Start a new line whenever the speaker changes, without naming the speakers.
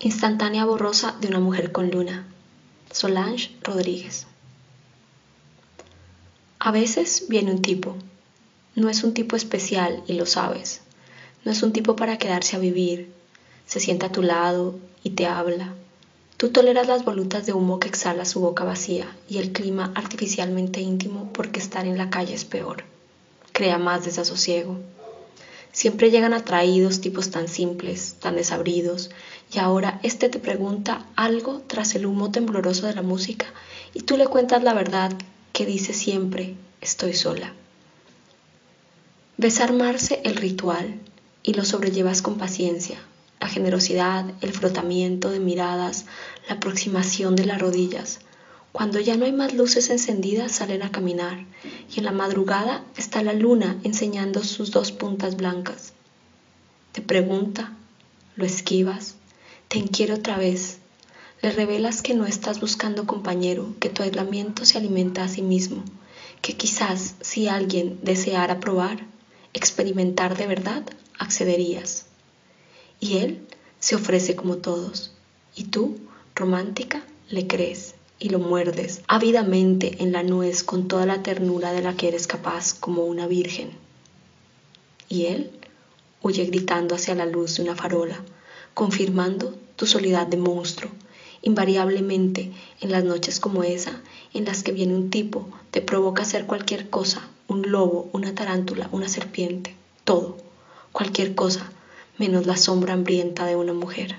Instantánea borrosa de una mujer con luna. Solange Rodríguez. A veces viene un tipo. No es un tipo especial y lo sabes. No es un tipo para quedarse a vivir. Se sienta a tu lado y te habla. Tú toleras las volutas de humo que exhala su boca vacía y el clima artificialmente íntimo porque estar en la calle es peor. Crea más desasosiego. Siempre llegan atraídos tipos tan simples, tan desabridos, y ahora este te pregunta algo tras el humo tembloroso de la música y tú le cuentas la verdad que dice siempre, estoy sola. Ves armarse el ritual y lo sobrellevas con paciencia. La generosidad, el frotamiento de miradas, la aproximación de las rodillas. Cuando ya no hay más luces encendidas salen a caminar y en la madrugada está la luna enseñando sus dos puntas blancas. Te pregunta, lo esquivas, te inquiere otra vez. Le revelas que no estás buscando compañero, que tu aislamiento se alimenta a sí mismo, que quizás si alguien deseara probar, experimentar de verdad, accederías. Y él se ofrece como todos, y tú, romántica, le crees y lo muerdes ávidamente en la nuez con toda la ternura de la que eres capaz como una virgen. Y él huye gritando hacia la luz de una farola, confirmando tu soledad de monstruo, invariablemente en las noches como esa, en las que viene un tipo, te provoca hacer cualquier cosa, un lobo, una tarántula, una serpiente, todo, cualquier cosa, menos la sombra hambrienta de una mujer.